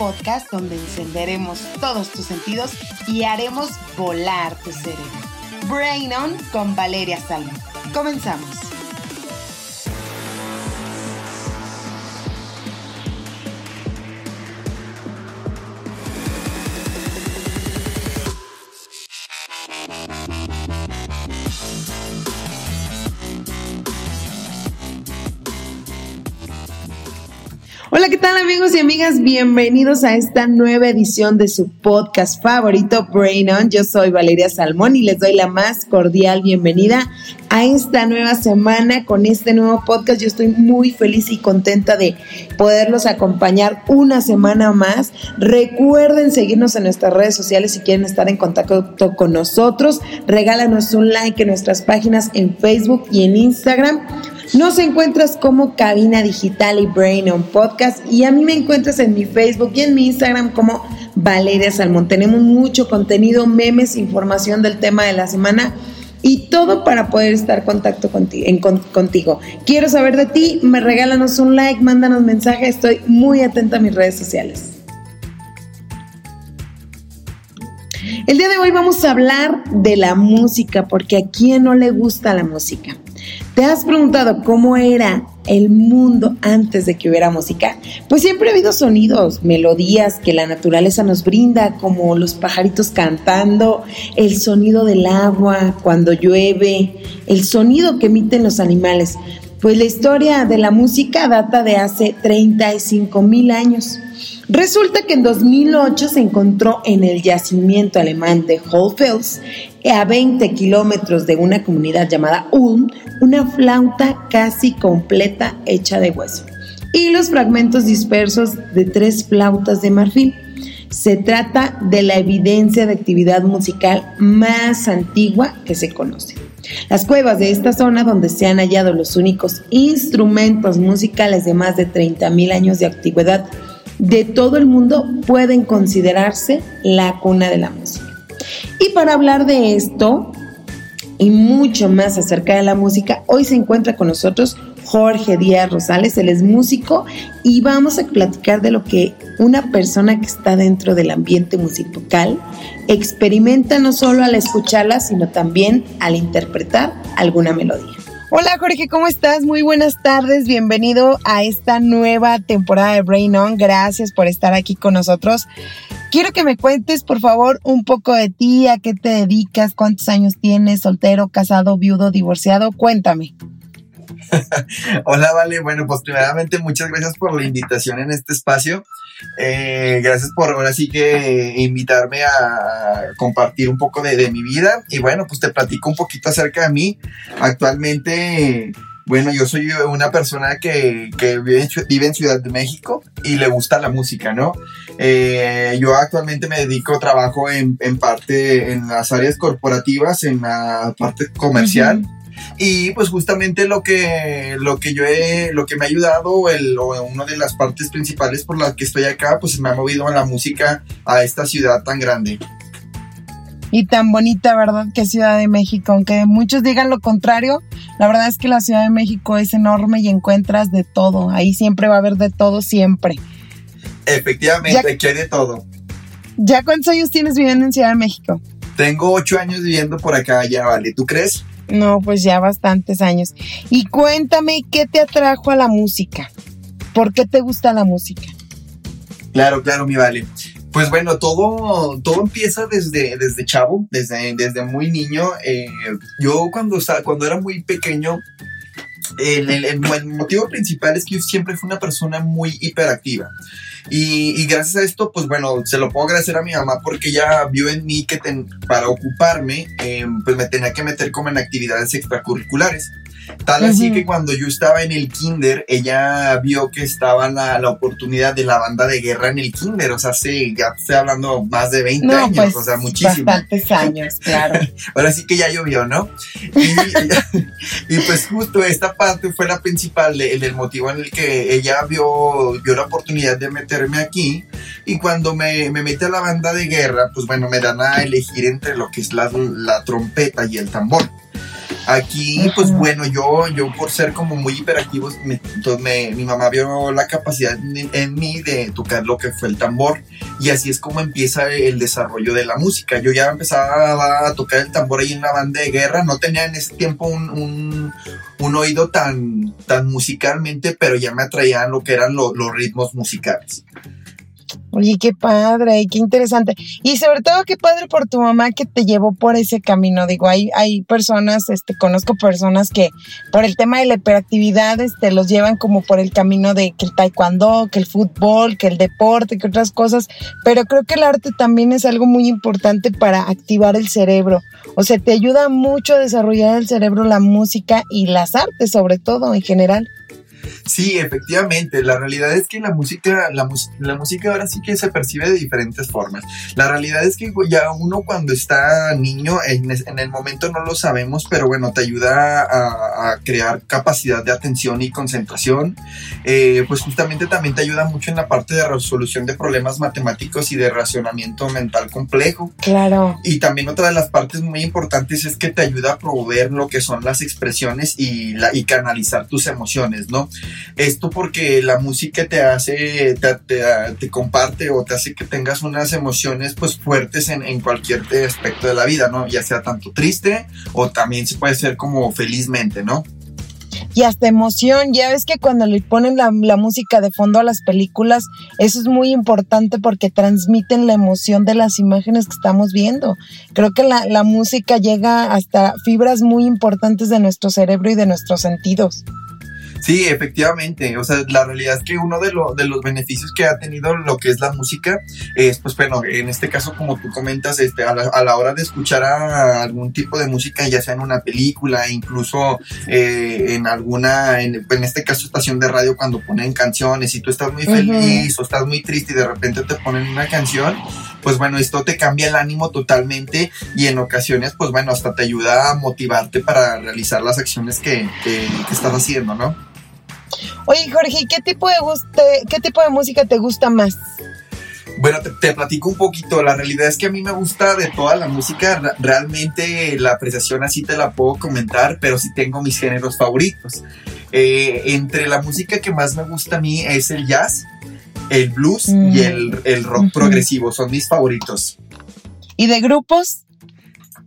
Podcast donde encenderemos todos tus sentidos y haremos volar tu cerebro. Brain On con Valeria Salmo. Comenzamos. Hola, ¿qué tal amigos y amigas? Bienvenidos a esta nueva edición de su podcast favorito, Brain On. Yo soy Valeria Salmón y les doy la más cordial bienvenida a esta nueva semana con este nuevo podcast. Yo estoy muy feliz y contenta de poderlos acompañar una semana más. Recuerden seguirnos en nuestras redes sociales si quieren estar en contacto con nosotros. Regálanos un like en nuestras páginas en Facebook y en Instagram. Nos encuentras como Cabina Digital y Brain on Podcast y a mí me encuentras en mi Facebook y en mi Instagram como Valeria Salmón. Tenemos mucho contenido, memes, información del tema de la semana y todo para poder estar contacto contigo, en, contigo. Quiero saber de ti, me regálanos un like, mándanos mensaje, estoy muy atenta a mis redes sociales. El día de hoy vamos a hablar de la música, porque a quién no le gusta la música. ¿Te has preguntado cómo era el mundo antes de que hubiera música? Pues siempre ha habido sonidos, melodías que la naturaleza nos brinda, como los pajaritos cantando, el sonido del agua cuando llueve, el sonido que emiten los animales. Pues la historia de la música data de hace 35 mil años. Resulta que en 2008 se encontró en el yacimiento alemán de Hohlfels, a 20 kilómetros de una comunidad llamada Ulm, una flauta casi completa hecha de hueso y los fragmentos dispersos de tres flautas de marfil. Se trata de la evidencia de actividad musical más antigua que se conoce. Las cuevas de esta zona, donde se han hallado los únicos instrumentos musicales de más de 30.000 años de antigüedad de todo el mundo, pueden considerarse la cuna de la música. Y para hablar de esto y mucho más acerca de la música, hoy se encuentra con nosotros Jorge Díaz Rosales, él es músico y vamos a platicar de lo que una persona que está dentro del ambiente musical experimenta no solo al escucharla, sino también al interpretar alguna melodía. Hola Jorge, ¿cómo estás? Muy buenas tardes, bienvenido a esta nueva temporada de Brain On. Gracias por estar aquí con nosotros. Quiero que me cuentes, por favor, un poco de ti, a qué te dedicas, cuántos años tienes, soltero, casado, viudo, divorciado. Cuéntame. Hola, Vale. Bueno, pues primeramente muchas gracias por la invitación en este espacio. Eh, gracias por ahora sí que invitarme a compartir un poco de, de mi vida. Y bueno, pues te platico un poquito acerca de mí. Actualmente bueno, yo soy una persona que, vive, en Ciudad de México y le gusta la música, ¿no? Eh, yo actualmente me dedico, trabajo en, parte en las áreas corporativas, en la parte comercial. Y pues justamente lo que, lo que yo he, lo que me ha ayudado, el, o una de las partes principales por las que estoy acá, pues me ha movido a la música a esta ciudad tan grande y tan bonita, ¿verdad? Que Ciudad de México. Aunque muchos digan lo contrario, la verdad es que la Ciudad de México es enorme y encuentras de todo. Ahí siempre va a haber de todo, siempre. Efectivamente, que hay de todo. ¿Ya cuántos años tienes viviendo en Ciudad de México? Tengo ocho años viviendo por acá, ya vale. ¿Tú crees? No, pues ya bastantes años. Y cuéntame, ¿qué te atrajo a la música? ¿Por qué te gusta la música? Claro, claro, mi vale. Pues bueno, todo, todo empieza desde, desde chavo, desde, desde muy niño. Eh, yo cuando, cuando era muy pequeño, el, el, motivo principal es que yo siempre fui una persona muy hiperactiva. Y, y, gracias a esto, pues bueno, se lo puedo agradecer a mi mamá porque ella vio en mí que para ocuparme, eh, pues me tenía que meter como en actividades extracurriculares. Tal así que cuando yo estaba en el kinder, ella vio que estaba la, la, oportunidad de la banda de guerra en el kinder. O sea, sí, ya estoy hablando más de 20 años, pues, o sea, muchísimo. Bastantes años, claro. Ahora sí que ya llovió, ¿no? Y, pues justo esta parte fue la principal, el, el, motivo en el que ella vio, vio la oportunidad de aquí. Y cuando me, me mete a la banda de guerra, pues bueno, me dan a elegir entre lo que es la trompeta y el tambor. Aquí, pues bueno, yo, yo por ser como muy hiperactivo, entonces mi mamá vio la capacidad en, mí de tocar lo que fue el tambor. Y así es como empieza el desarrollo de la música. Yo ya empezaba a tocar el tambor ahí en la banda de guerra. No tenía en ese tiempo un, un, un oído tan, tan musicalmente, pero ya me atraían lo que eran los ritmos musicales. Oye, qué padre, qué interesante. Y sobre todo, qué padre por tu mamá que te llevó por ese camino. Digo, hay, hay personas, este, conozco personas que por el tema de la hiperactividad, este, los llevan como por el camino de que el taekwondo, que el fútbol, que el deporte, que otras cosas. Pero creo que el arte también es algo muy importante para activar el cerebro. O sea, te ayuda mucho a desarrollar el cerebro, la música y las artes, sobre todo en general. Sí, efectivamente. La realidad es que la música, la, la, música ahora sí que se percibe de diferentes formas. La realidad es que ya uno cuando está niño, en, el momento no lo sabemos, pero bueno, te ayuda a, crear capacidad de atención y concentración. Eh, pues justamente también te ayuda mucho en la parte de resolución de problemas matemáticos y de racionamiento mental complejo. Claro. Y también otra de las partes muy importantes es que te ayuda a promover lo que son las expresiones y, la, y canalizar tus emociones, ¿no? Esto porque la música te hace, te, comparte o te hace que tengas unas emociones pues fuertes en, cualquier aspecto de la vida, ¿no? Ya sea tanto triste o también se puede ser como felizmente, ¿no? y hasta emoción. Ya ves que cuando le ponen la, música de fondo a las películas, eso es muy importante porque transmiten la emoción de las imágenes que estamos viendo. Creo que la, la música llega hasta fibras muy importantes de nuestro cerebro y de nuestros sentidos. Sí, efectivamente. O sea, la realidad es que uno de, de los beneficios que ha tenido lo que es la música es, pues bueno, en este caso, como tú comentas, este, a, la, hora de escuchar algún tipo de música, ya sea en una película, incluso eh, en alguna, en, este caso, estación de radio, cuando ponen canciones y tú estás muy feliz o estás muy triste y de repente te ponen una canción, pues bueno, esto te cambia el ánimo totalmente y en ocasiones, pues bueno, hasta te ayuda a motivarte para realizar las acciones que, que estás haciendo, ¿no? Oye, Jorge, ¿qué tipo de guste, qué tipo de música te gusta más? Bueno, te, platico un poquito. La realidad es que a mí me gusta de toda la música. Realmente la apreciación así te la puedo comentar, pero sí tengo mis géneros favoritos. Eh, entre la música que más me gusta a mí es el jazz, el blues y mm. el, rock progresivo. Son mis favoritos. ¿Y de grupos?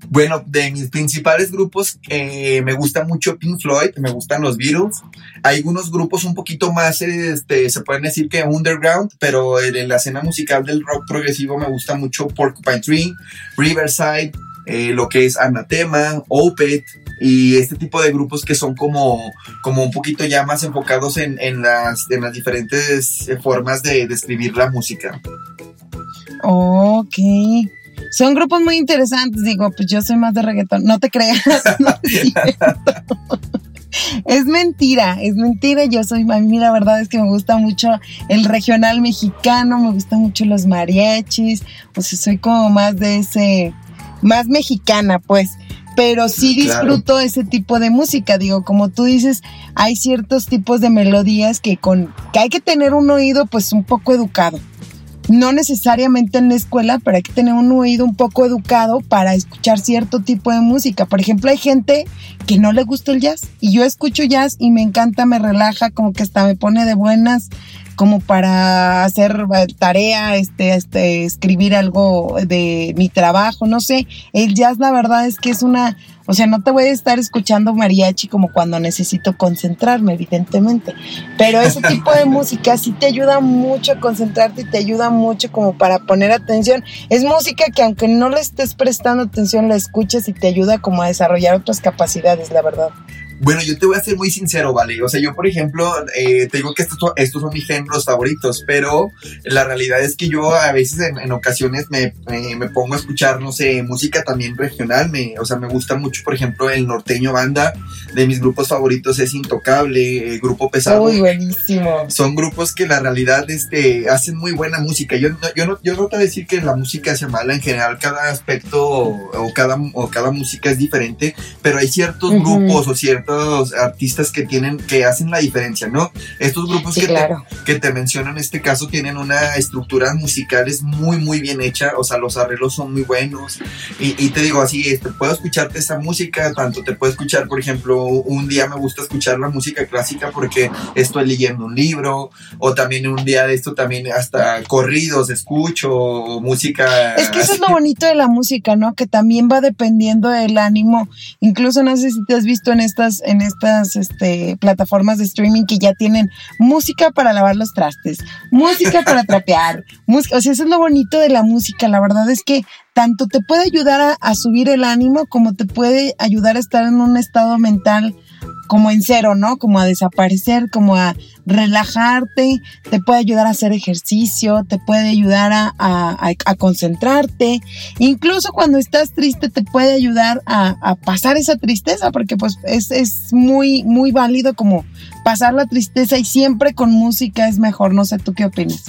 Bueno, de mis principales grupos me gusta mucho Pink Floyd, me gustan los Beatles. Hay algunos grupos un poquito más, este, se pueden decir que underground, pero en la escena musical del rock progresivo me gusta mucho Porcupine Tree, Riverside, eh, lo que es Anathema, Opeth y este tipo de grupos que son como, como un poquito ya más enfocados en, las, en las diferentes formas de describir la música. Ok. Son grupos muy interesantes, digo, pues yo soy más de reggaetón, no te creas. es, mentira, es mentira. Yo soy, a mí la verdad es que me gusta mucho el regional mexicano, me gustan mucho los mariachis, o sea, soy como más de ese, más mexicana, pues pero sí disfruto ese tipo de música. Digo, como tú dices, hay ciertos tipos de melodías que con que hay que tener un oído pues un poco educado no necesariamente en la escuela, pero hay que tener un oído un poco educado para escuchar cierto tipo de música. Por ejemplo, hay gente que no le gusta el jazz y yo escucho jazz y me encanta, me relaja, como que hasta me pone de buenas como para hacer eh, tarea, este, este, escribir algo de mi trabajo, no sé. El jazz, la verdad es que es una, o sea, no te voy a estar escuchando mariachi como cuando necesito concentrarme, evidentemente. Pero ese tipo de música sí te ayuda mucho a concentrarte y te ayuda mucho como para poner atención. Es música que aunque no le estés prestando atención, la escuchas y te ayuda como a desarrollar otras capacidades, la verdad. Bueno, yo te voy a ser muy sincero, ¿vale? O sea, yo, por ejemplo, eh, te digo que estos, estos son mis géneros favoritos, pero la realidad es que yo a veces en, ocasiones me, me, pongo a escuchar, no sé, música también regional. Me, o sea, me gusta mucho, por ejemplo, el norteño banda. De mis grupos favoritos es Intocable, el Grupo Pesado. Muy buenísimo. Son grupos que la realidad este, hacen muy buena música. Yo, yo, no, yo no te voy a decir que la música sea mala. En general, cada aspecto o cada, o cada música es diferente, pero hay ciertos grupos o ciertos ciertos artistas que tienen, que hacen la diferencia, ¿no? Estos grupos que, te, que te menciono en este caso tienen una estructura musical muy, muy bien hecha, o sea, los arreglos son muy buenos. Y, te digo así, este, puedo escucharte esa música, tanto te puedo escuchar, por ejemplo, un día me gusta escuchar la música clásica porque estoy leyendo un libro, o también un día de esto también hasta corridos escucho, música. Es que eso es lo bonito de la música, ¿no? Que también va dependiendo del ánimo. Incluso no sé si te has visto en estas, en estas este, plataformas de streaming que ya tienen música para lavar los trastes, música para trapear, música, o sea, eso es lo bonito de la música. La verdad es que tanto te puede ayudar a subir el ánimo como te puede ayudar a estar en un estado mental como en cero, ¿no? Como a desaparecer, como a relajarte, te puede ayudar a hacer ejercicio, te puede ayudar a, concentrarte, incluso cuando estás triste te puede ayudar a, pasar esa tristeza, porque pues es, es, muy, muy válido como pasar la tristeza y siempre con música es mejor, no sé tú qué opinas.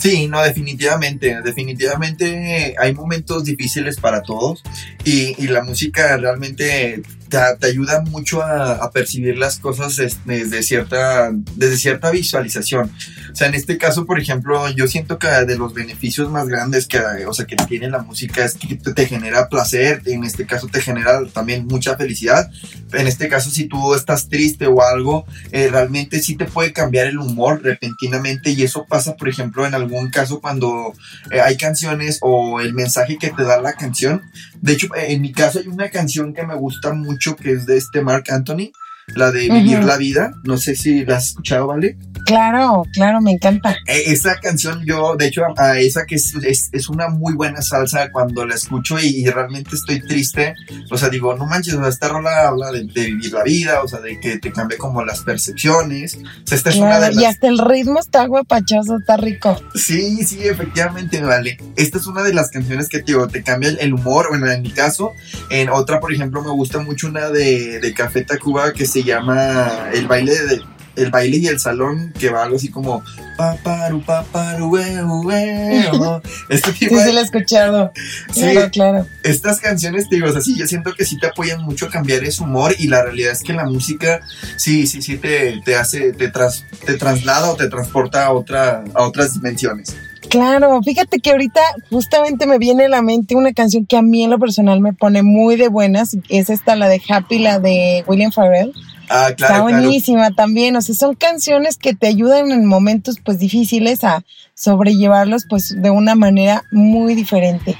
Sí, no, definitivamente, definitivamente hay momentos difíciles para todos y, y la música realmente te, ayuda mucho a, percibir las cosas desde cierta, desde cierta visualización. O sea, en este caso, por ejemplo, yo siento que de los beneficios más grandes que, o sea, que tiene la música es que te genera placer, en este caso te genera también mucha felicidad. En este caso, si tú estás triste o algo, eh, realmente sí te puede cambiar el humor repentinamente y eso pasa, por ejemplo, en algún caso cuando eh, hay canciones o el mensaje que te da la canción. De hecho, en mi caso hay una canción que me gusta mucho que es de este Mark Anthony, la de Vivir la Vida. No sé si la has escuchado, ¿vale? Claro, claro, me encanta. E, esa canción yo, de hecho, a esa que es, es, una muy buena salsa cuando la escucho y, realmente estoy triste. O sea, digo, no manches, esta rola habla de, vivir la vida, o sea, de que te cambie como las percepciones. O sea, esta es una de Y hasta el ritmo está guapachoso, está rico. Sí, sí, efectivamente, vale. Esta es una de las canciones que digo, te cambia el, humor. Bueno, en mi caso, en otra, por ejemplo, me gusta mucho una de, de Café Tacuba que se llama El baile de el baile y el salón que va algo así como paparu paparu este tipo sí, sí lo he escuchado. Sí, claro, estas canciones digo así yo siento que sí te apoyan mucho a cambiar ese humor y la realidad es que la música sí sí sí te, te hace te, tras, te traslada o te transporta a otra a otras dimensiones Claro, fíjate que ahorita justamente me viene a la mente una canción que a mí en lo personal me pone muy de buenas, es esta, la de Happy, la de William Farrell. Ah, claro, Está buenísima también, o sea, son canciones que te ayudan en momentos pues difíciles a sobrellevarlos pues de una manera muy diferente.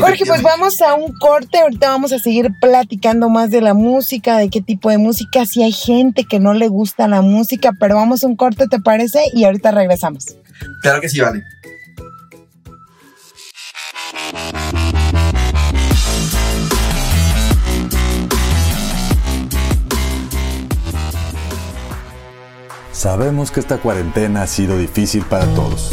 Jorge, pues vamos a un corte, ahorita vamos a seguir platicando más de la música, de qué tipo de música, si hay gente que no le gusta la música, pero vamos a un corte, ¿te parece? Y ahorita regresamos. Claro que sí, vale. Sabemos que esta cuarentena ha sido difícil para todos.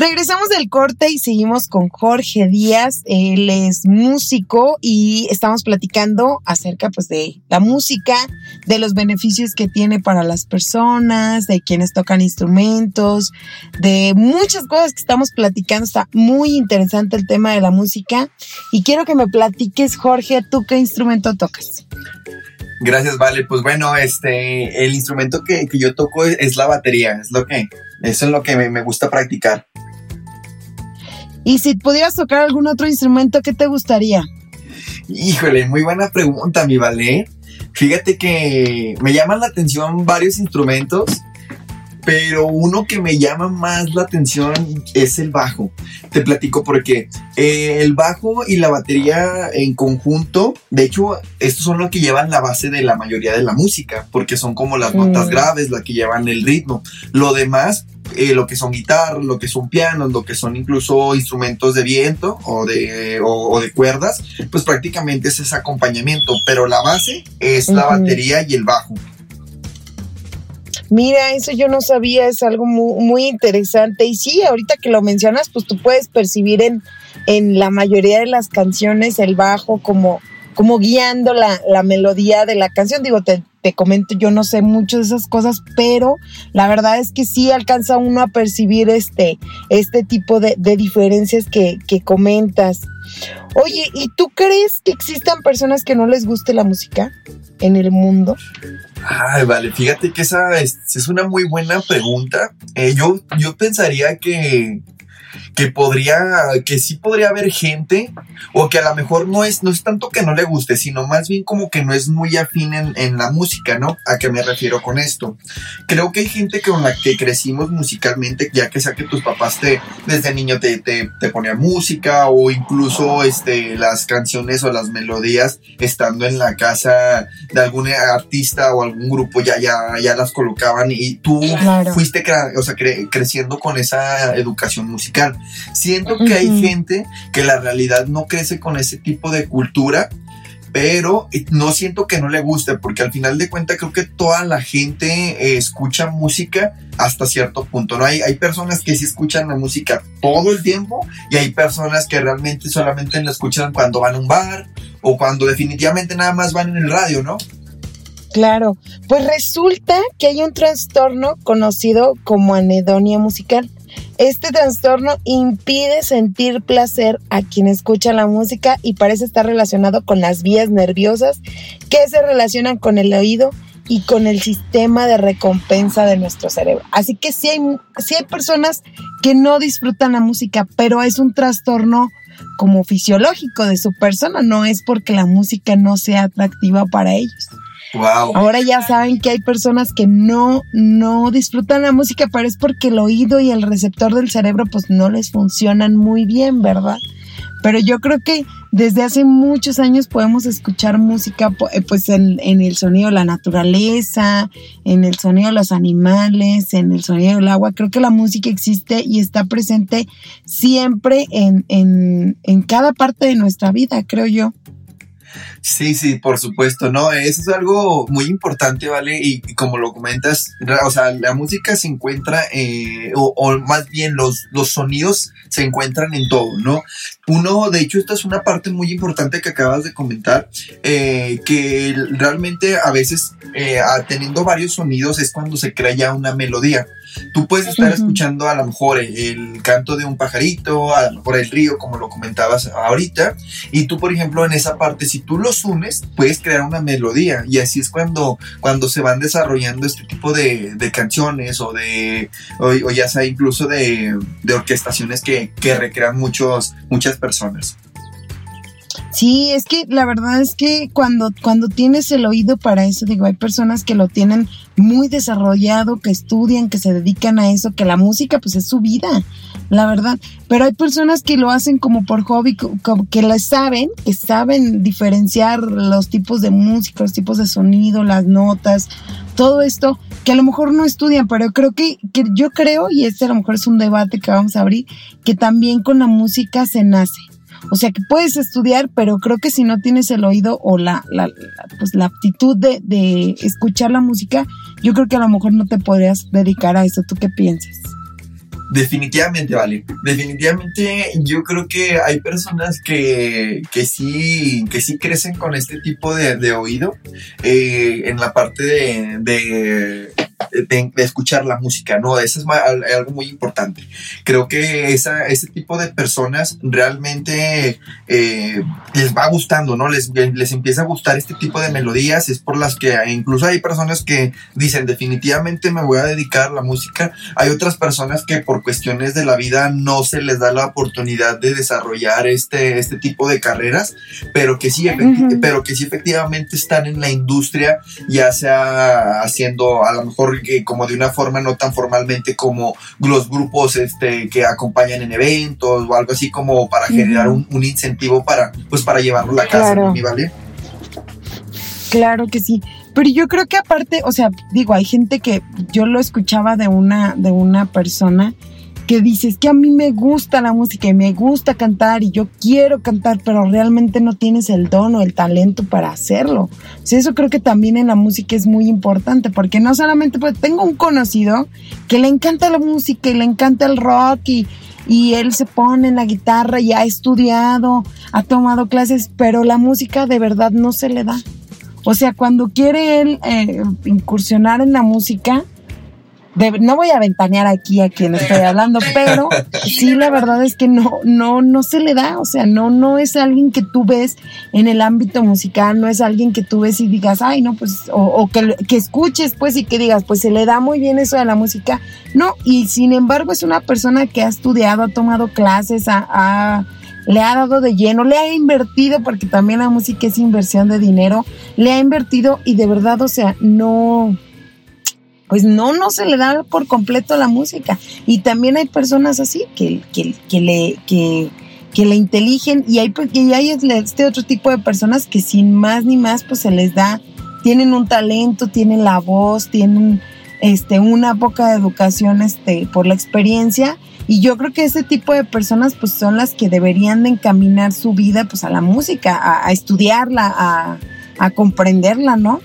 Regresamos del corte y seguimos con Jorge Díaz. Él es músico y estamos platicando acerca pues de la música, de los beneficios que tiene para las personas, de quienes tocan instrumentos, de muchas cosas que estamos platicando. Está muy interesante el tema de la música y quiero que me platiques, Jorge, ¿tú qué instrumento tocas? Gracias, Vale. Pues bueno, este, el instrumento que, yo toco es, la batería, es lo que, eso es lo que me gusta practicar. Y si pudieras tocar algún otro instrumento, ¿qué te gustaría? Híjole, muy buena pregunta, mi vale. Fíjate que me llaman la atención varios instrumentos, pero uno que me llama más la atención es el bajo. Te platico porque eh, el bajo y la batería en conjunto, de hecho, estos son los que llevan la base de la mayoría de la música, porque son como las notas mm. graves, las que llevan el ritmo. Lo demás eh, lo que son guitarras, lo que son pianos, lo que son incluso instrumentos de viento o de, o, de cuerdas, pues prácticamente es ese acompañamiento, pero la base es la batería y el bajo. Mira, eso yo no sabía, es algo muy, muy, interesante. Y sí, ahorita que lo mencionas, pues tú puedes percibir en, en la mayoría de las canciones el bajo como, como guiando la, melodía de la canción. Digo, te, te comento, yo no sé mucho de esas cosas, pero la verdad es que sí alcanza uno a percibir este, este tipo de, de diferencias que, que, comentas. Oye, ¿y tú crees que existan personas que no les guste la música en el mundo? Ay, vale, fíjate que esa es, es una muy buena pregunta. Eh, yo, yo pensaría que, que podría, que sí podría haber gente, o que a lo mejor no es, no es tanto que no le guste, sino más bien como que no es muy afín en, en la música, ¿no? ¿A qué me refiero con esto? Creo que hay gente con la que crecimos musicalmente, ya que sea que tus papás te, desde niño te, te, te ponían música, o incluso este, las canciones o las melodías estando en la casa de algún artista o algún grupo ya, ya, ya las colocaban y tú claro. fuiste o sea, cre creciendo con esa educación musical. Siento que hay gente que la realidad no crece con ese tipo de cultura, pero no siento que no le guste, porque al final de cuentas creo que toda la gente eh, escucha música hasta cierto punto, ¿no? Hay, hay personas que sí escuchan la música todo el tiempo y hay personas que realmente solamente la escuchan cuando van a un bar o cuando definitivamente nada más van en el radio, ¿no? Claro, pues resulta que hay un trastorno conocido como anedonia musical. Este trastorno impide sentir placer a quien escucha la música y parece estar relacionado con las vías nerviosas que se relacionan con el oído y con el sistema de recompensa de nuestro cerebro. Así que sí hay, hay personas que no disfrutan la música, pero es un trastorno como fisiológico de su persona, no es porque la música no sea atractiva para ellos. Wow. Ahora ya saben que hay personas que no, no disfrutan la música, pero es porque el oído y el receptor del cerebro pues no les funcionan muy bien, ¿verdad? Pero yo creo que desde hace muchos años podemos escuchar música pues en, en, el sonido de la naturaleza, en el sonido de los animales, en el sonido del agua. Creo que la música existe y está presente siempre en, en, en cada parte de nuestra vida, creo yo. Sí, sí, por supuesto, no, eso es algo muy importante, ¿vale? Y, y como lo comentas, o sea, la música se encuentra, eh, o, o, más bien los, los sonidos se encuentran en todo, ¿no? Uno, de hecho, esta es una parte muy importante que acabas de comentar, eh, que realmente a veces eh, teniendo varios sonidos es cuando se crea ya una melodía. Tú puedes estar uh -huh. escuchando a lo mejor el canto de un pajarito, a lo mejor el río, como lo comentabas ahorita, y tú, por ejemplo, en esa parte, si tú los unes, puedes crear una melodía, y así es cuando, cuando se van desarrollando este tipo de, canciones o de, o, ya sea incluso de, de orquestaciones que, que recrean muchos, muchas personas. Sí, es que la verdad es que cuando, cuando tienes el oído para eso, digo, hay personas que lo tienen muy desarrollado, que estudian, que se dedican a eso, que la música pues es su vida, la verdad. Pero hay personas que lo hacen como por hobby, como que la saben, que saben diferenciar los tipos de música, los tipos de sonido, las notas, todo esto, que a lo mejor no estudian, pero creo que, que yo creo, y este a lo mejor es un debate que vamos a abrir, que también con la música se nace. O sea que puedes estudiar, pero creo que si no tienes el oído o la, la, la pues la aptitud de, de, escuchar la música, yo creo que a lo mejor no te podrías dedicar a eso. ¿Tú qué piensas? Definitivamente, vale. Definitivamente yo creo que hay personas que, que, sí, que sí crecen con este tipo de, de oído eh, en la parte de, de de, de, escuchar la música, ¿no? Eso es algo muy importante. Creo que esa, ese tipo de personas realmente eh, les va gustando, ¿no? Les, les empieza a gustar este tipo de melodías, es por las que incluso hay personas que dicen definitivamente me voy a dedicar a la música. Hay otras personas que por cuestiones de la vida no se les da la oportunidad de desarrollar este, este tipo de carreras, pero que sí, uh -huh. pero que sí efectivamente están en la industria, ya sea haciendo a lo mejor que como de una forma no tan formalmente como los grupos este, que acompañan en eventos o algo así como para uh -huh. generar un, un, incentivo para pues para llevarlo a la casa, claro. ¿no? ¿vale? Claro que sí. Pero yo creo que aparte, o sea, digo, hay gente que yo lo escuchaba de una, de una persona que dices que a mí me gusta la música y me gusta cantar y yo quiero cantar, pero realmente no tienes el don o el talento para hacerlo. O eso creo que también en la música es muy importante, porque no solamente, pues tengo un conocido que le encanta la música y le encanta el rock y, y él se pone en la guitarra y ha estudiado, ha tomado clases, pero la música de verdad no se le da. O sea, cuando quiere él eh, incursionar en la música, no voy a ventanear aquí a quien estoy hablando, pero sí la verdad es que no, no, no se le da, o sea, no, no es alguien que tú ves en el ámbito musical, no es alguien que tú ves y digas, ay, no, pues, o, que, que, escuches, pues, y que digas, pues se le da muy bien eso de la música, no, y sin embargo es una persona que ha estudiado, ha tomado clases, ha le ha dado de lleno, le ha invertido, porque también la música es inversión de dinero, le ha invertido y de verdad, o sea, no, pues no, no se le da por completo la música. Y también hay personas así que, que, que le, que, que le inteligen y hay, y hay este otro tipo de personas que sin más ni más pues se les da, tienen un talento, tienen la voz, tienen este, una poca educación este, por la experiencia y yo creo que ese tipo de personas pues son las que deberían de encaminar su vida pues a la música, a, estudiarla, a, a comprenderla, ¿no?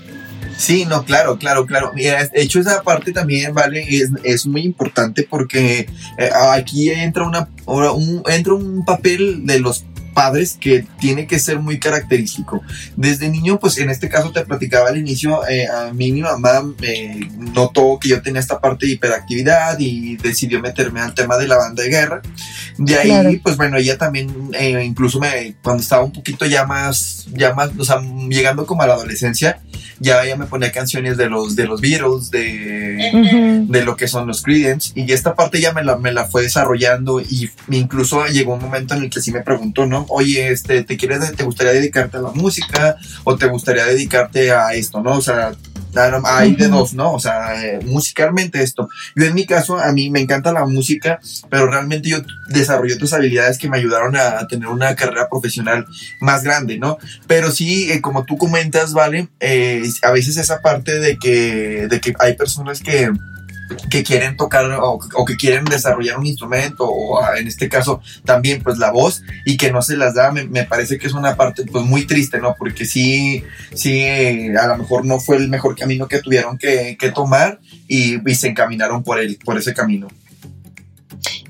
Sí, no, claro, claro, claro. Mira, de hecho esa parte también, vale, es, es muy importante porque eh, aquí entra una, un, entra un papel de los padres que tiene que ser muy característico. Desde niño, pues en este caso te platicaba al inicio, eh, a mí mi mamá me notó que yo tenía esta parte de hiperactividad y decidió meterme al tema de la banda de guerra. De ahí, pues bueno, ella también, eh, incluso me, cuando estaba un poquito ya más, ya más, o sea, llegando como a la adolescencia, ya ella me ponía canciones de los, de los Beatles, de, de lo que son los Creedence, y esta parte ya me la, me la fue desarrollando y incluso llegó un momento en el que sí me preguntó, ¿no? Oye, este, ¿te quieres, te gustaría dedicarte a la música o te gustaría dedicarte a esto, ¿no? O sea, hay de dos, ¿no? O sea, eh, musicalmente esto. Yo en mi caso, a mí me encanta la música, pero realmente yo desarrollé otras habilidades que me ayudaron a, tener una carrera profesional más grande, ¿no? Pero sí, eh, como tú comentas, ¿vale? Eh, a veces esa parte de que, de que hay personas que que quieren tocar o, que quieren desarrollar un instrumento o ah, en este caso también pues la voz y que no se las da me, parece que es una parte pues muy triste no porque sí sí a lo mejor no fue el mejor camino que tuvieron que, tomar y, y, se encaminaron por el por ese camino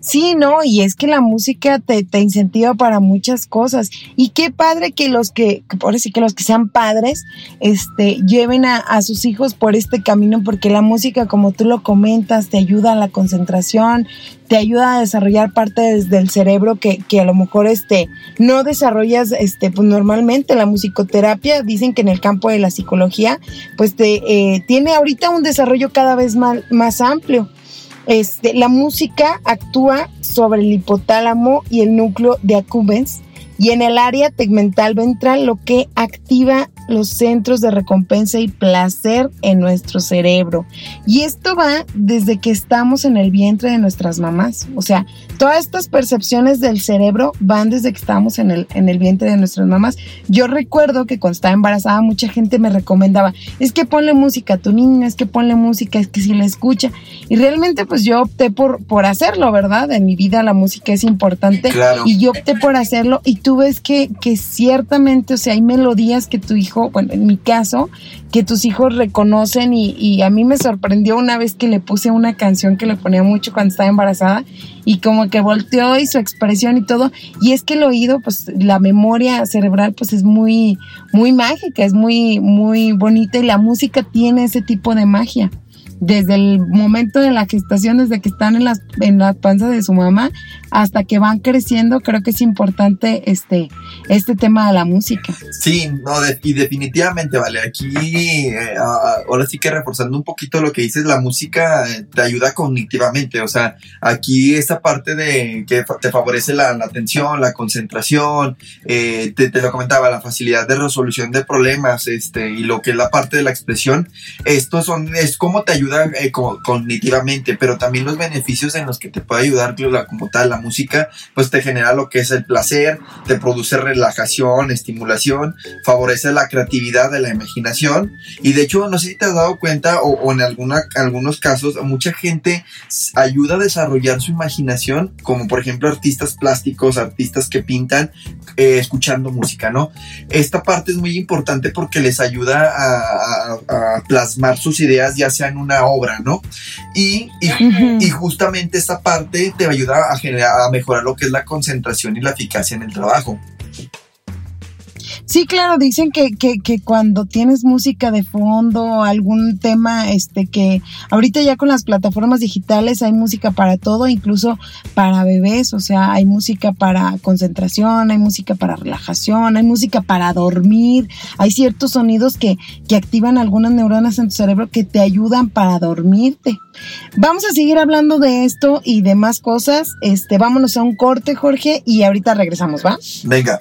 Sí, no, y es que la música te, te, incentiva para muchas cosas. Y qué padre que los que, por sí que los que sean padres, este, lleven a, a, sus hijos por este camino, porque la música, como tú lo comentas, te ayuda a la concentración, te ayuda a desarrollar partes del cerebro que, que a lo mejor este, no desarrollas este, pues normalmente. La musicoterapia, dicen que en el campo de la psicología, pues te, eh, tiene ahorita un desarrollo cada vez más, más amplio. Este, la música actúa sobre el hipotálamo y el núcleo de accumbens y en el área tegmental ventral, lo que activa los centros de recompensa y placer en nuestro cerebro. Y esto va desde que estamos en el vientre de nuestras mamás. O sea, todas estas percepciones del cerebro van desde que estamos en el, en el vientre de nuestras mamás. Yo recuerdo que cuando estaba embarazada mucha gente me recomendaba, es que ponle música a tu niña, es que ponle música, es que si la escucha. Y realmente pues yo opté por, por hacerlo, ¿verdad? En mi vida la música es importante. Y yo opté por hacerlo y tú ves que, que ciertamente, o sea, hay melodías que tu hijo, bueno, en mi caso, que tus hijos reconocen y, a mí me sorprendió una vez que le puse una canción que le ponía mucho cuando estaba embarazada y como que volteó y su expresión y todo, y es que el oído, pues la memoria cerebral pues es muy, muy mágica, es muy, muy bonita y la música tiene ese tipo de magia. Desde el momento de la gestación, desde que están en las, en la panza de su mamá, hasta que van creciendo, creo que es importante este, este tema de la música. Sí, no, y definitivamente, vale, aquí eh, ahora sí que reforzando un poquito lo que dices, la música eh, te ayuda cognitivamente, o sea, aquí esta parte de que te favorece la, atención, la concentración, eh, te, te, lo comentaba, la facilidad de resolución de problemas, este, y lo que es la parte de la expresión, esto son, es como te ayuda cognitivamente, pero también los beneficios en los que te puede ayudar como tal la música música, pues te genera lo que es el placer, te produce relajación, estimulación, favorece la creatividad de la imaginación. Y de hecho, no sé si te has dado cuenta o, en alguna, algunos casos, mucha gente ayuda a desarrollar su imaginación, como por ejemplo artistas plásticos, artistas que pintan, eh, escuchando música, ¿no? Esta parte es muy importante porque les ayuda a, plasmar sus ideas, ya sea en una obra, ¿no? Y, y, justamente esta parte te ayuda a, generar, a mejorar lo que es la concentración y la eficacia en el trabajo. Sí, claro, dicen que, que, que, cuando tienes música de fondo, algún tema, este, que ahorita ya con las plataformas digitales hay música para todo, incluso para bebés, o sea, hay música para concentración, hay música para relajación, hay música para dormir, hay ciertos sonidos que, que activan algunas neuronas en tu cerebro que te ayudan para dormirte. Vamos a seguir hablando de esto y de más cosas. Este, vámonos a un corte, Jorge, y ahorita regresamos, ¿va? Venga.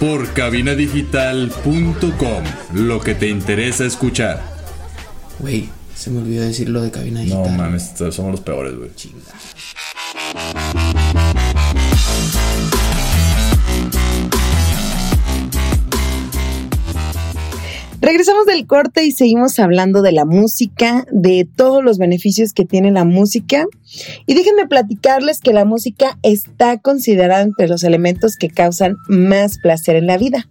por cabinadigital.com. Lo que te interesa escuchar. Güey, se me olvidó decir lo de cabina digital. No mames, somos los peores, güey. Chinga. Regresamos del corte y seguimos hablando de la música, de todos los beneficios que tiene la música. Y déjenme platicarles que la música está considerada entre los elementos que causan más placer en la vida.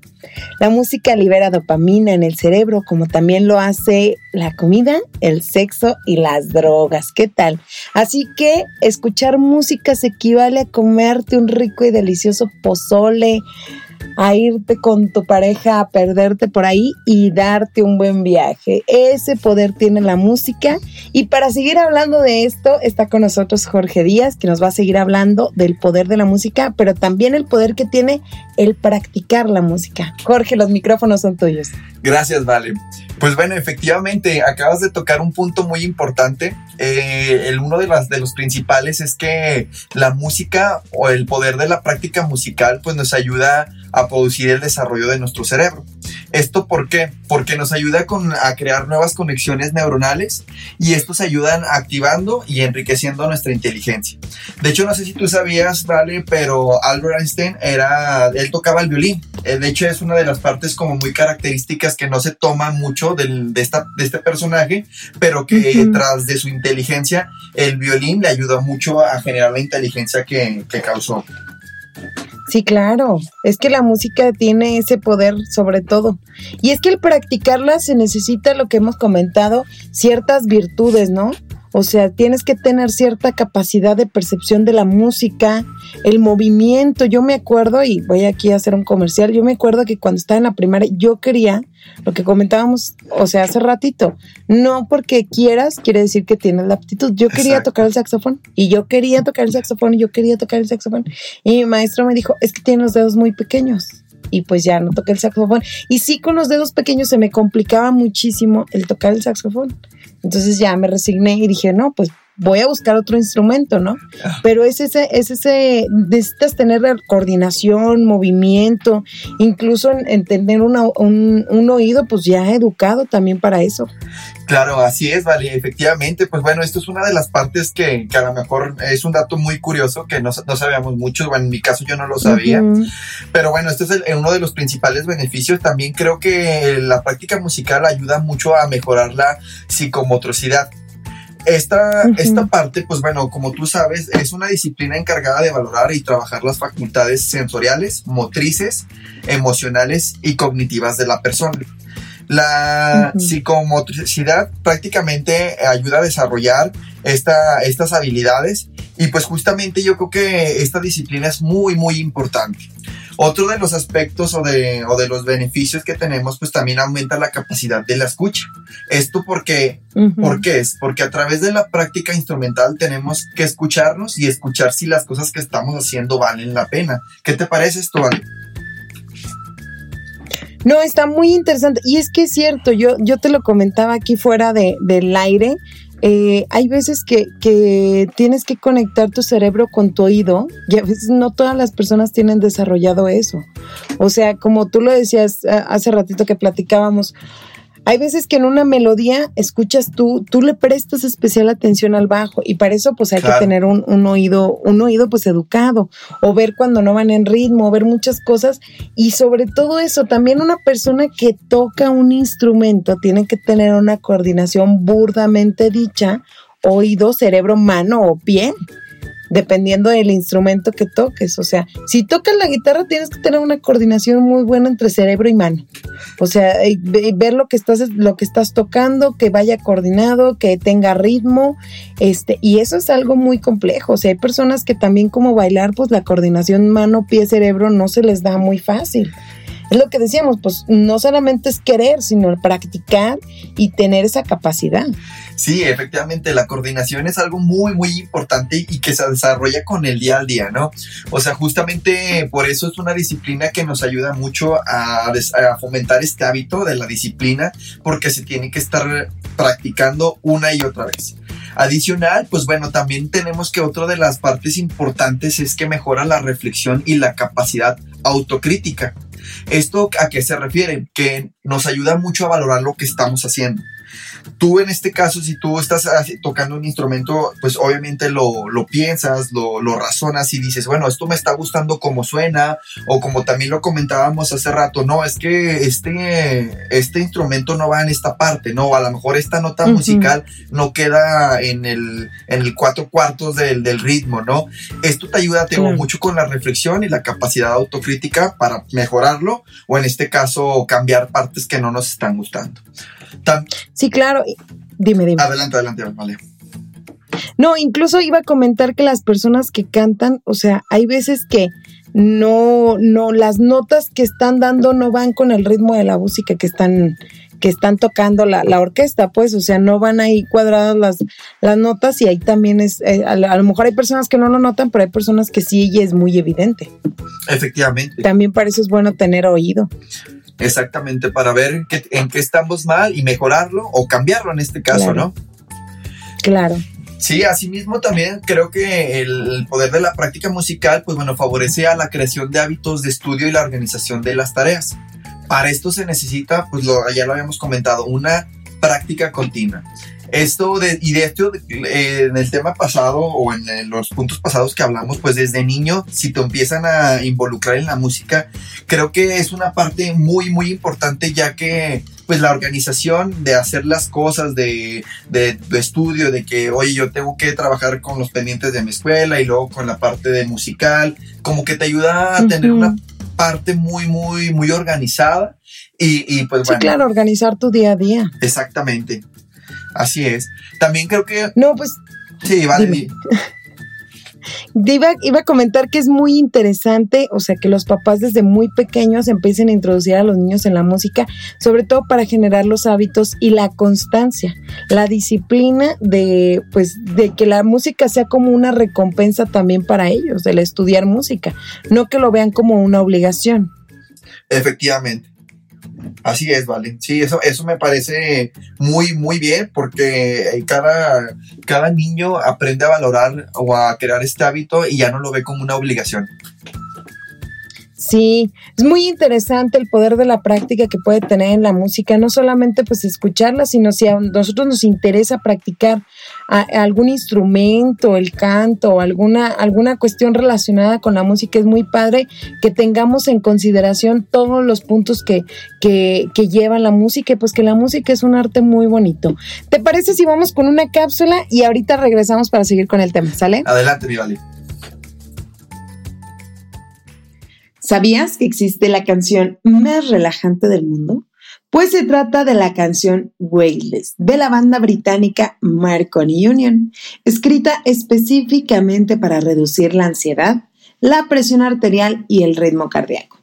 La música libera dopamina en el cerebro, como también lo hace la comida, el sexo y las drogas. ¿Qué tal? Así que escuchar música se equivale a comerte un rico y delicioso pozole, a irte con tu pareja a perderte por ahí y darte un buen viaje. Ese poder tiene la música. Y para seguir hablando de esto, está con nosotros Jorge Díaz, que nos va a seguir hablando del poder de la música, pero también el poder que tiene el practicar la música. Jorge, los micrófonos son tuyos. Gracias, Vale. Pues bueno, efectivamente, acabas de tocar un punto muy importante. Eh, el, uno de, los principales es que la música o el poder de la práctica musical pues nos ayuda a producir el desarrollo de nuestro cerebro. ¿Esto por qué? Porque nos ayuda con, a crear nuevas conexiones neuronales y estos ayudan activando y enriqueciendo nuestra inteligencia. De hecho, no sé si tú sabías, Vale, pero Albert Einstein era, él tocaba el violín. Eh, de hecho, es una de las partes como muy características que no se toma mucho del, de, esta, de este personaje, pero que tras de su inteligencia, el violín le ayudó mucho a generar la inteligencia que, que causó. Sí, claro. Es que la música tiene ese poder sobre todo. Y es que al practicarla se necesita lo que hemos comentado, ciertas virtudes, ¿no? O sea, tienes que tener cierta capacidad de percepción de la música, el movimiento. Yo me acuerdo, y voy aquí a hacer un comercial, yo me acuerdo que cuando estaba en la primaria yo quería, lo que comentábamos, o sea, hace ratito, no porque quieras quiere decir que tienes la aptitud. Yo quería tocar el saxofón y yo quería tocar el saxofón y yo quería tocar el saxofón. Y mi maestro me dijo, es que tienes los dedos muy pequeños y pues ya no toqué el saxofón. Y sí, con los dedos pequeños se me complicaba muchísimo el tocar el saxofón. Entonces ya me resigné y dije, no, pues voy a buscar otro instrumento, ¿no? Ah. Pero es ese, es ese, necesitas tener coordinación, movimiento, incluso en, tener un, oído pues ya educado también para eso. Claro, así es, vale, efectivamente, pues bueno, esto es una de las partes que, a lo mejor es un dato muy curioso que no, no sabíamos mucho, bueno, en mi caso yo no lo sabía, pero bueno, este es uno de los principales beneficios, también creo que la práctica musical ayuda mucho a mejorar la psicomotricidad, esta, esta parte, pues bueno, como tú sabes, es una disciplina encargada de valorar y trabajar las facultades sensoriales, motrices, emocionales y cognitivas de la persona. La psicomotricidad prácticamente ayuda a desarrollar esta, estas habilidades y pues justamente yo creo que esta disciplina es muy, muy importante. Otro de los aspectos o de, o de los beneficios que tenemos, pues también aumenta la capacidad de la escucha. Esto porque, ¿por qué es? Porque a través de la práctica instrumental tenemos que escucharnos y escuchar si las cosas que estamos haciendo valen la pena. ¿Qué te parece esto, Ale? No, está muy interesante. Y es que es cierto, yo, yo te lo comentaba aquí fuera de, del aire. Eh, hay veces que, que, tienes que conectar tu cerebro con tu oído y a veces no todas las personas tienen desarrollado eso. O sea, como tú lo decías eh, hace ratito que platicábamos, hay veces que en una melodía escuchas tú, tú le prestas especial atención al bajo y para eso pues hay que tener un, un, oído, un oído pues educado o ver cuando no van en ritmo, ver muchas cosas y sobre todo eso, también una persona que toca un instrumento tiene que tener una coordinación burdamente dicha, oído, cerebro, mano o pie dependiendo del instrumento que toques. O sea, si tocas la guitarra tienes que tener una coordinación muy buena entre cerebro y mano. O sea, ver lo que estás, lo que estás tocando, que vaya coordinado, que tenga ritmo, este, y eso es algo muy complejo. O sea, hay personas que también como bailar, pues la coordinación mano, pie, cerebro no se les da muy fácil es lo que decíamos, pues no solamente es querer, sino practicar y tener esa capacidad. Sí, efectivamente, la coordinación es algo muy, muy importante y que se desarrolla con el día al día, ¿no? O sea, justamente por eso es una disciplina que nos ayuda mucho a, a fomentar este hábito de la disciplina, porque se tiene que estar practicando una y otra vez. Adicional, pues bueno, también tenemos que otra de las partes importantes es que mejora la reflexión y la capacidad autocrítica. ¿Esto a qué se refiere? Que nos ayuda mucho a valorar lo que estamos haciendo. Tú en este caso, si tú estás tocando un instrumento, pues obviamente lo, lo piensas, lo, lo, razonas y dices, bueno, esto me está gustando como suena, o como también lo comentábamos hace rato, no, es que este, este instrumento no va en esta parte, no, a lo mejor esta nota musical no queda en el, en el cuatro cuartos del, del ritmo, ¿no? Esto te ayuda, tengo mucho con la reflexión y la capacidad autocrítica para mejorarlo, o en este caso cambiar partes que no nos están gustando sí, claro. Dime, dime. Adelante, adelante, vale. No, incluso iba a comentar que las personas que cantan, o sea, hay veces que no, no, las notas que están dando no van con el ritmo de la música que están, que están tocando la, la orquesta, pues, o sea, no van ahí cuadradas las, las notas y ahí también es, eh, a, lo mejor hay personas que no lo notan, pero hay personas que sí y es muy evidente. Efectivamente. También para eso es bueno tener oído. Exactamente, para ver en qué estamos mal y mejorarlo o cambiarlo en este caso, ¿no? Claro. Sí, asimismo también creo que el poder de la práctica musical, pues bueno, favorece a la creación de hábitos de estudio y la organización de las tareas. Para esto se necesita, pues lo, ya lo habíamos comentado, una práctica continua. Esto de, y de esto, eh, en el tema pasado o en, los puntos pasados que hablamos, pues desde niño, si te empiezan a involucrar en la música, creo que es una parte muy, muy importante ya que pues la organización de hacer las cosas de, de, estudio, de que, oye, yo tengo que trabajar con los pendientes de mi escuela y luego con la parte de musical, como que te ayuda a tener una parte muy, muy, muy organizada y, y pues bueno. Sí, claro, organizar tu día a día. Exactamente. Así es. También creo que... No, pues... Sí, vale. Iba, iba, a comentar que es muy interesante, o sea, que los papás desde muy pequeños empiecen a introducir a los niños en la música, sobre todo para generar los hábitos y la constancia, la disciplina de, pues, de que la música sea como una recompensa también para ellos, el estudiar música, no que lo vean como una obligación. Efectivamente. Así es, vale. Sí, eso, eso me parece muy, muy bien porque cada, cada niño aprende a valorar o a crear este hábito y ya no lo ve como una obligación. Sí, es muy interesante el poder de la práctica que puede tener en la música, no solamente pues escucharla, sino si a nosotros nos interesa practicar algún instrumento, el canto, alguna, alguna cuestión relacionada con la música, es muy padre que tengamos en consideración todos los puntos que, que, que llevan la música, pues que la música es un arte muy bonito. ¿Te parece si vamos con una cápsula y ahorita regresamos para seguir con el tema, ¿sale? Adelante, mi Vali. ¿Sabías que existe la canción más relajante del mundo? Pues se trata de la canción Weightless de la banda británica Marconi Union, escrita específicamente para reducir la ansiedad, la presión arterial y el ritmo cardíaco.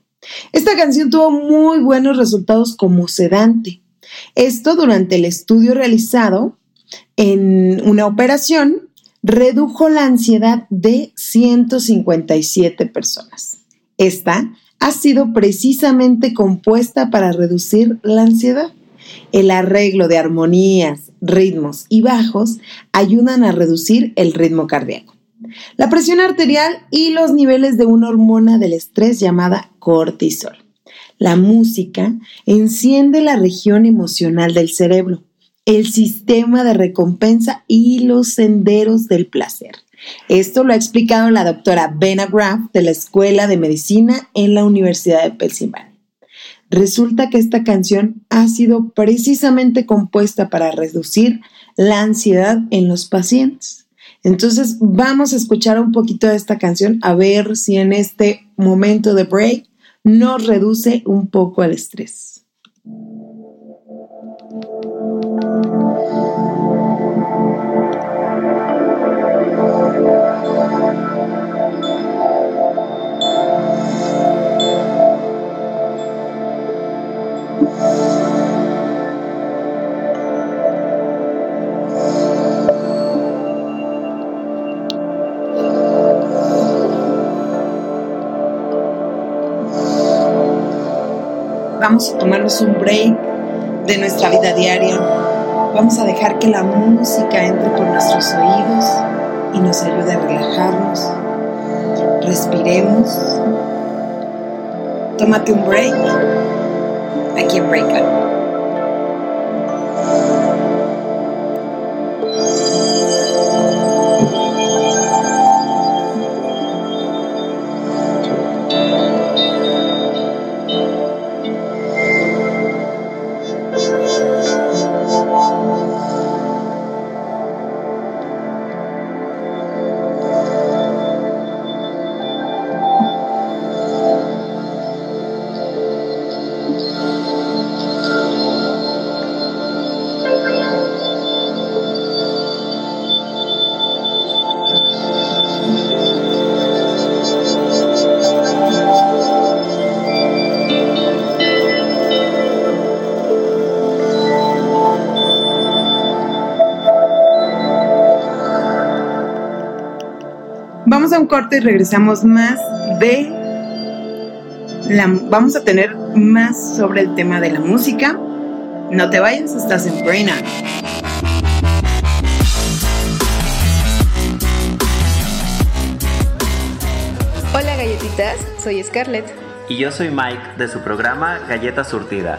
Esta canción tuvo muy buenos resultados como sedante. Esto durante el estudio realizado en una operación redujo la ansiedad de 157 personas. Esta ha sido precisamente compuesta para reducir la ansiedad. El arreglo de armonías, ritmos y bajos ayudan a reducir el ritmo cardíaco. La presión arterial y los niveles de una hormona del estrés llamada cortisol. La música enciende la región emocional del cerebro, el sistema de recompensa y los senderos del placer. Esto lo ha explicado la doctora Bena Graff de la Escuela de Medicina en la Universidad de Pensilvania. Resulta que esta canción ha sido precisamente compuesta para reducir la ansiedad en los pacientes. Entonces vamos a escuchar un poquito de esta canción a ver si en este momento de break nos reduce un poco el estrés. Vamos a tomarnos un break de nuestra vida diaria. Vamos a dejar que la música entre por nuestros oídos y nos ayude a relajarnos. Respiremos. Tómate un break. Aquí en Break corte y regresamos más de la, vamos a tener más sobre el tema de la música. No te vayas, estás en Brain Hola galletitas, soy Scarlett. Y yo soy Mike de su programa Galleta Surtida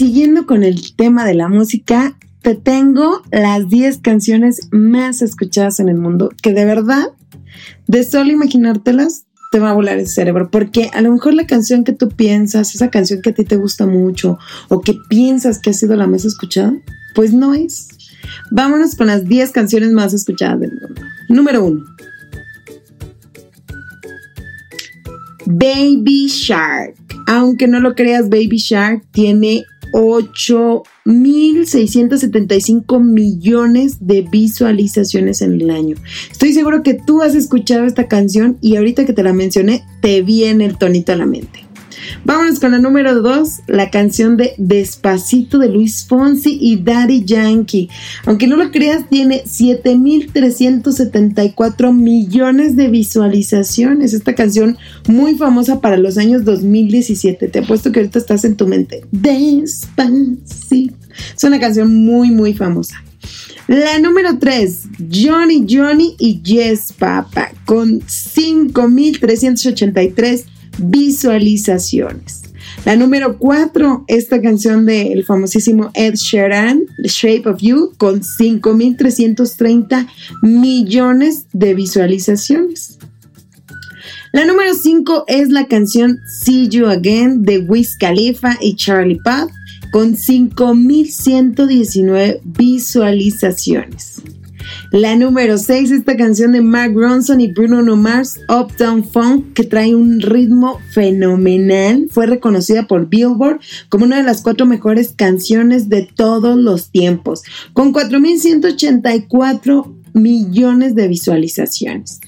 Siguiendo con el tema de la música, te tengo las 10 canciones más escuchadas en el mundo, que de verdad, de solo imaginártelas, te va a volar el cerebro, porque a lo mejor la canción que tú piensas, esa canción que a ti te gusta mucho o que piensas que ha sido la más escuchada, pues no es. Vámonos con las 10 canciones más escuchadas del mundo. Número 1. Baby Shark. Aunque no lo creas, Baby Shark tiene 8.675 millones de visualizaciones en el año. Estoy seguro que tú has escuchado esta canción y ahorita que te la mencioné, te viene el tonito a la mente. Vámonos con la número 2, la canción de Despacito de Luis Fonsi y Daddy Yankee. Aunque no lo creas, tiene 7.374 millones de visualizaciones. Esta canción muy famosa para los años 2017. Te apuesto que ahorita estás en tu mente. Despacito. Es una canción muy, muy famosa. La número 3, Johnny Johnny y Yes Papa, con 5.383 visualizaciones. La número 4, esta canción del famosísimo Ed Sheeran, The Shape of You, con 5.330 millones de visualizaciones. La número 5 es la canción See You Again de Wiz Khalifa y Charlie Puth con 5.119 visualizaciones. La número 6, esta canción de Mark Ronson y Bruno Mars, Uptown Funk, que trae un ritmo fenomenal, fue reconocida por Billboard como una de las cuatro mejores canciones de todos los tiempos, con 4.184 millones de visualizaciones.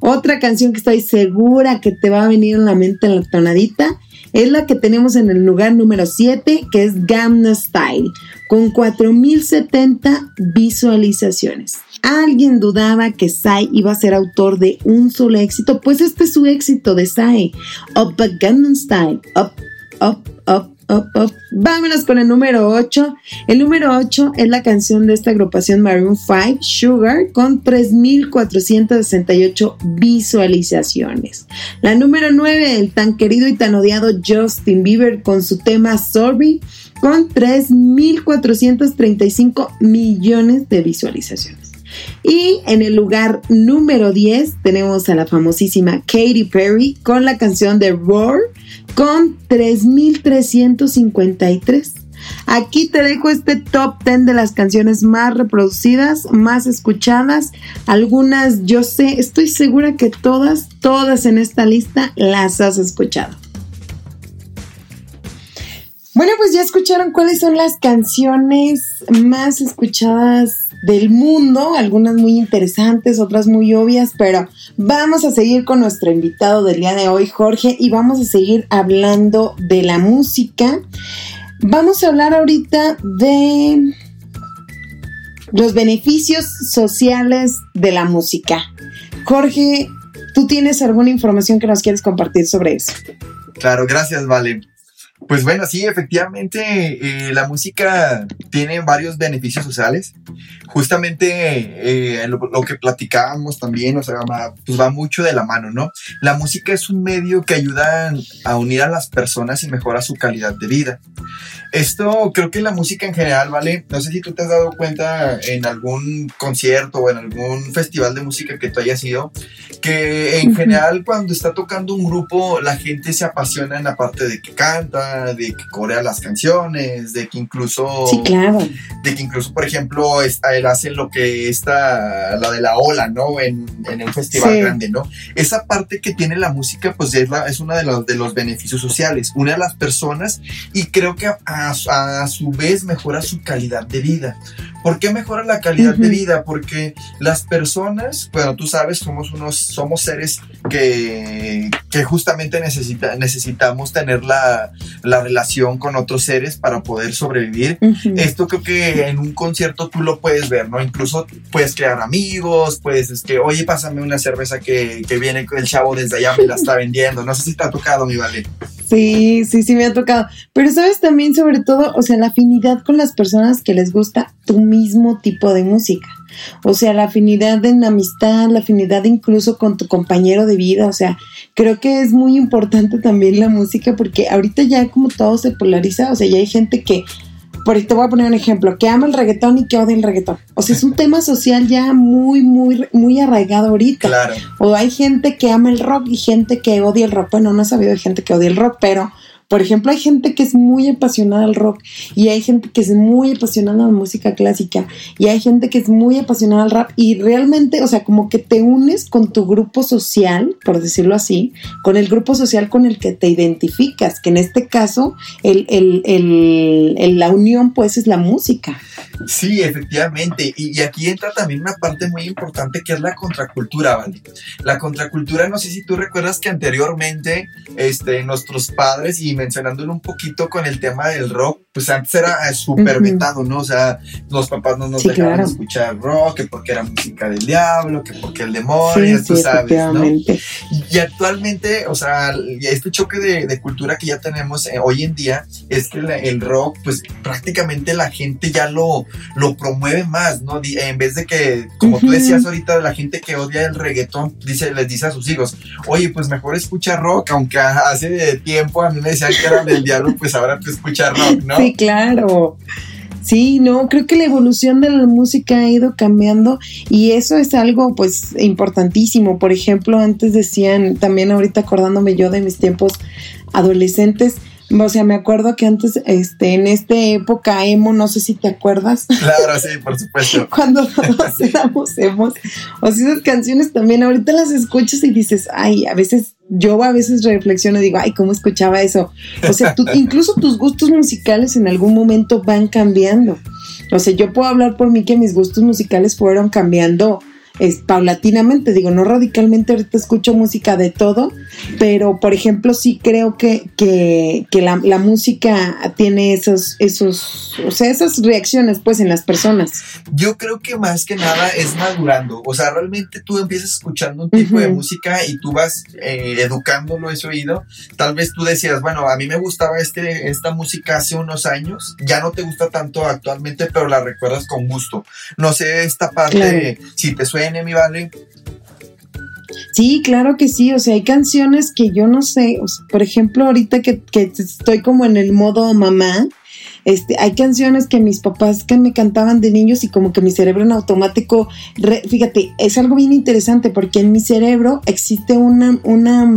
Otra canción que estoy segura que te va a venir en la mente en la tonadita es la que tenemos en el lugar número 7, que es Gamma Style, con 4070 visualizaciones. ¿Alguien dudaba que Sai iba a ser autor de un solo éxito? Pues este es su éxito de Sai. Up a Gangnam Style. Up, up, up, Vámonos con el número 8. El número 8 es la canción de esta agrupación Maroon 5, Sugar, con 3.468 visualizaciones. La número 9, el tan querido y tan odiado Justin Bieber con su tema Sorry, con 3.435 millones de visualizaciones. Y en el lugar número 10 tenemos a la famosísima Katy Perry con la canción de Roar con 3.353. Aquí te dejo este top 10 de las canciones más reproducidas, más escuchadas. Algunas yo sé, estoy segura que todas, todas en esta lista las has escuchado. Bueno, pues ya escucharon cuáles son las canciones más escuchadas del mundo, algunas muy interesantes, otras muy obvias, pero vamos a seguir con nuestro invitado del día de hoy, Jorge, y vamos a seguir hablando de la música. Vamos a hablar ahorita de los beneficios sociales de la música. Jorge, ¿tú tienes alguna información que nos quieres compartir sobre eso? Claro, gracias, Vale. Pues bueno, sí, efectivamente, eh, la música tiene varios beneficios sociales. Justamente eh, lo, que platicábamos también, o sea, va, pues va mucho de la mano, ¿no? La música es un medio que ayuda a unir a las personas y mejora su calidad de vida. Esto creo que la música en general, ¿vale? No sé si tú te has dado cuenta en algún concierto o en algún festival de música que tú hayas ido, que en general cuando está tocando un grupo, la gente se apasiona en la parte de que canta, de que corea las canciones, de que incluso. Sí, claro. De que incluso, por ejemplo, él hace lo que está, la de la ola, ¿no? En, en un festival grande, ¿no? Esa parte que tiene la música, pues es, la, es uno de los, de los beneficios sociales. Une a las personas y creo que a, a, su vez mejora su calidad de vida. ¿Por qué mejora la calidad de vida? Porque las personas, bueno, tú sabes, somos unos, somos seres que, que justamente necesita, necesitamos tener la, la relación con otros seres para poder sobrevivir. Esto creo que en un concierto tú lo puedes ver, ¿no? Incluso puedes crear amigos, puedes, es que, oye, pásame una cerveza que, que viene el chavo desde allá, me la está vendiendo. No sé si te ha tocado, mi vale. Sí, sí, sí me ha tocado. Pero sabes también sobre todo, o sea, la afinidad con las personas que les gusta tu mismo tipo de música. O sea, la afinidad en amistad, la afinidad incluso con tu compañero de vida. O sea, creo que es muy importante también la música porque ahorita ya como todo se polariza. O sea, ya hay gente que, por ahí te voy a poner un ejemplo, que ama el reggaetón y que odia el reggaetón. O sea, es un tema social ya muy, muy, muy arraigado ahorita. Claro. O hay gente que ama el rock y gente que odia el rock. Bueno, no he sabido de gente que odia el rock, pero por ejemplo, hay gente que es muy apasionada al rock y hay gente que es muy apasionada a la música clásica y hay gente que es muy apasionada al rap y realmente, o sea, como que te unes con tu grupo social, por decirlo así, con el grupo social con el que te identificas, que en este caso el, la unión pues es la música. Sí, efectivamente. Y, aquí entra también una parte muy importante que es la contracultura, ¿vale? La contracultura, no sé si tú recuerdas que anteriormente este, nuestros padres, y mencionándolo un poquito con el tema del rock, pues antes era eh, súper vetado, ¿no? O sea, los papás no nos dejaban escuchar rock, que porque era música del diablo, que porque el demonio, tú sabes, ¿no? Y actualmente, o sea, este choque de, cultura que ya tenemos eh, hoy en día es que el rock, pues prácticamente la gente ya lo, lo promueve más, ¿no? En vez de que, como tú decías ahorita, la gente que odia el reggaetón, dice, les dice a sus hijos, oye, pues mejor escucha rock, aunque hace tiempo a mí me decían que era del diablo, pues ahora tú escuchas rock, ¿no? Sí, claro. Sí, no, creo que la evolución de la música ha ido cambiando y eso es algo pues importantísimo. Por ejemplo, antes decían, también ahorita acordándome yo de mis tiempos adolescentes, o sea, me acuerdo que antes, este, en esta época emo, no sé si te acuerdas. Claro, sí, por supuesto. Cuando todos éramos emos. O sea, esas canciones también ahorita las escuchas y dices, ay, a veces, yo a veces reflexiono y digo, ay, ¿cómo escuchaba eso? O sea, incluso tus gustos musicales en algún momento van cambiando. O sea, yo puedo hablar por mí que mis gustos musicales fueron cambiando es paulatinamente, digo, no radicalmente, ahorita escucho música de todo, pero por ejemplo sí creo que, que, que la, la, música tiene esos, esos, o sea, esas reacciones pues en las personas. Yo creo que más que nada es madurando, o sea, realmente tú empiezas escuchando un tipo de música y tú vas eh, educándolo ese oído, tal vez tú decías, bueno, a mí me gustaba este, esta música hace unos años, ya no te gusta tanto actualmente, pero la recuerdas con gusto. No sé esta parte, si te suena mi vale. Sí, claro que sí, o sea, hay canciones que yo no sé, por ejemplo, ahorita que, estoy como en el modo mamá, este, hay canciones que mis papás que me cantaban de niños y como que mi cerebro en automático, fíjate, es algo bien interesante porque en mi cerebro existe una, una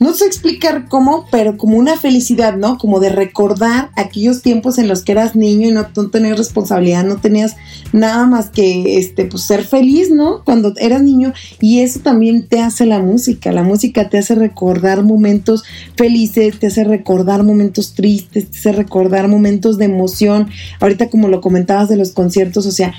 no sé explicar cómo, pero como una felicidad, ¿no? Como de recordar aquellos tiempos en los que eras niño y no, tenías responsabilidad, no tenías nada más que este, pues ser feliz, ¿no? Cuando eras niño. Y eso también te hace la música. La música te hace recordar momentos felices, te hace recordar momentos tristes, te hace recordar momentos de emoción. Ahorita como lo comentabas de los conciertos, o sea,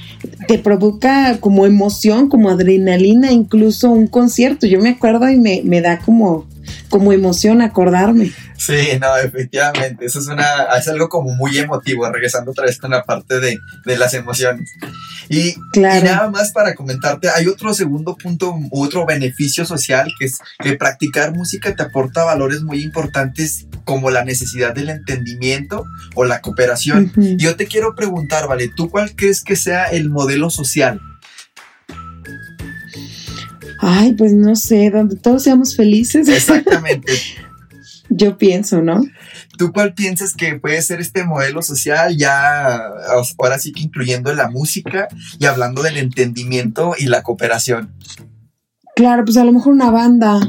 te provoca como emoción, como adrenalina, incluso un concierto. Yo me acuerdo y me, me da como como emoción acordarme. Sí, no, efectivamente, eso es una, es algo como muy emotivo, regresando otra vez con la parte de, las emociones. Y, nada más para comentarte, hay otro segundo punto, otro beneficio social, que es que practicar música te aporta valores muy importantes como la necesidad del entendimiento o la cooperación. Yo te quiero preguntar, vale, ¿tú cuál crees que sea el modelo social? Ay, pues no sé, donde todos seamos felices. Exactamente. Yo pienso, ¿no? ¿Tú cuál piensas que puede ser este modelo social ya ahora sí que incluyendo la música y hablando del entendimiento y la cooperación? Claro, pues a lo mejor una banda,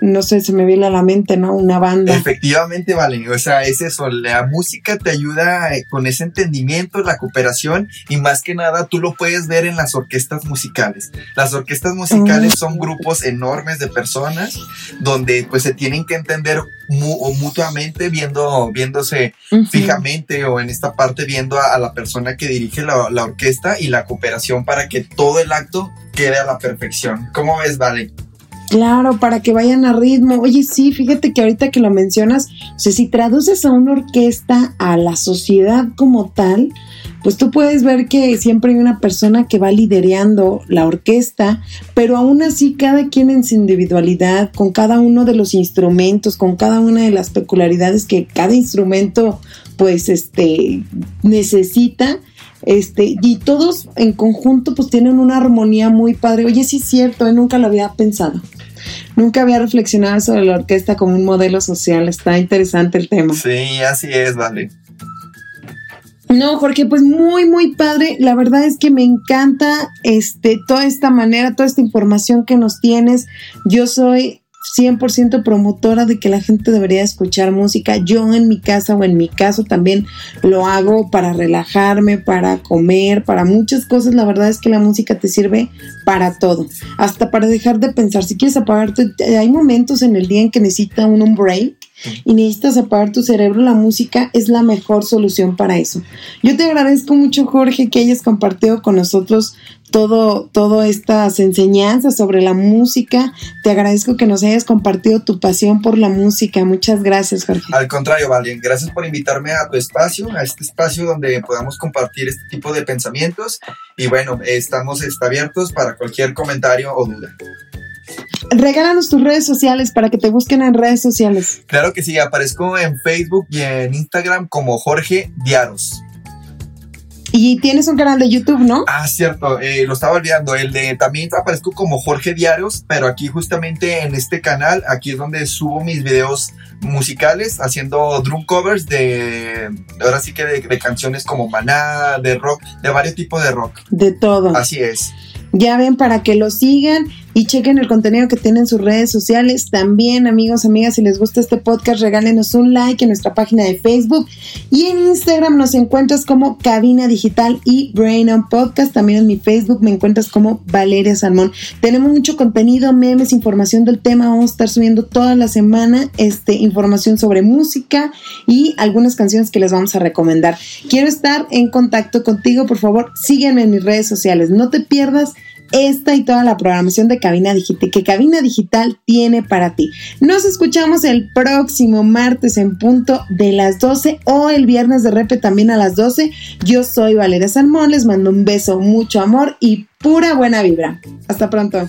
no sé, se me viene a la mente, ¿no? Una banda. Efectivamente, vale, o sea, es eso, la música te ayuda eh, con ese entendimiento, la cooperación y más que nada tú lo puedes ver en las orquestas musicales. Las orquestas musicales son grupos enormes de personas donde pues se tienen que entender mutuamente viendo, viéndose fijamente o en esta parte viendo a, la persona que dirige la, la orquesta y la cooperación para que todo el acto quede a la perfección. ¿Cómo ves, Vale? Claro, para que vayan a ritmo. Oye, sí, fíjate que ahorita que lo mencionas, o sea, si traduces a una orquesta a la sociedad como tal, pues tú puedes ver que siempre hay una persona que va liderando la orquesta, pero aún así cada quien en su individualidad, con cada uno de los instrumentos, con cada una de las peculiaridades que cada instrumento pues este necesita, este, y todos en conjunto pues tienen una armonía muy padre. Oye, sí es cierto, ¿eh? nunca lo había pensado. Nunca había reflexionado sobre la orquesta como un modelo social. Está interesante el tema. Sí, así es, vale. No, Jorge, pues muy, muy padre. La verdad es que me encanta este, toda esta manera, toda esta información que nos tienes. Yo soy 100% promotora de que la gente debería escuchar música. Yo en mi casa o en mi caso también lo hago para relajarme, para comer, para muchas cosas. La verdad es que la música te sirve para todo, hasta para dejar de pensar. Si quieres apagarte, hay momentos en el día en que necesita un break y necesitas apagar tu cerebro, la música es la mejor solución para eso. Yo te agradezco mucho, Jorge, que hayas compartido con nosotros todo, todas estas enseñanzas sobre la música. Te agradezco que nos hayas compartido tu pasión por la música. Muchas gracias, Jorge. Al contrario, Valen, gracias por invitarme a tu espacio, a este espacio donde podamos compartir este tipo de pensamientos. Y bueno, estamos está abiertos para cualquier comentario o duda. Regálanos tus redes sociales para que te busquen en redes sociales. Claro que sí, aparezco en Facebook y en Instagram como Jorge Diaros. Y tienes un canal de YouTube, ¿no? Ah, cierto, eh, lo estaba olvidando. El de también aparezco como Jorge Diarios, pero aquí justamente en este canal, aquí es donde subo mis videos musicales haciendo drum covers de, ahora sí que de, de canciones como Maná, de rock, de varios tipos de rock. De todo. Así es. Ya ven, para que lo sigan y chequen el contenido que tienen en sus redes sociales. También, amigos, amigas, si les gusta este podcast, regálenos un like en nuestra página de Facebook. Y en Instagram nos encuentras como Cabina Digital y Brain on Podcast. También en mi Facebook me encuentras como Valeria Salmón. Tenemos mucho contenido, memes, información del tema. Vamos a estar subiendo toda la semana este, información sobre música y algunas canciones que les vamos a recomendar. Quiero estar en contacto contigo, por favor, sígueme en mis redes sociales. No te pierdas esta y toda la programación de Cabina Digital que Cabina Digital tiene para ti. Nos escuchamos el próximo martes en punto de las 12 o el viernes de repe también a las 12. Yo soy Valeria Salmón, les mando un beso, mucho amor y pura buena vibra. Hasta pronto.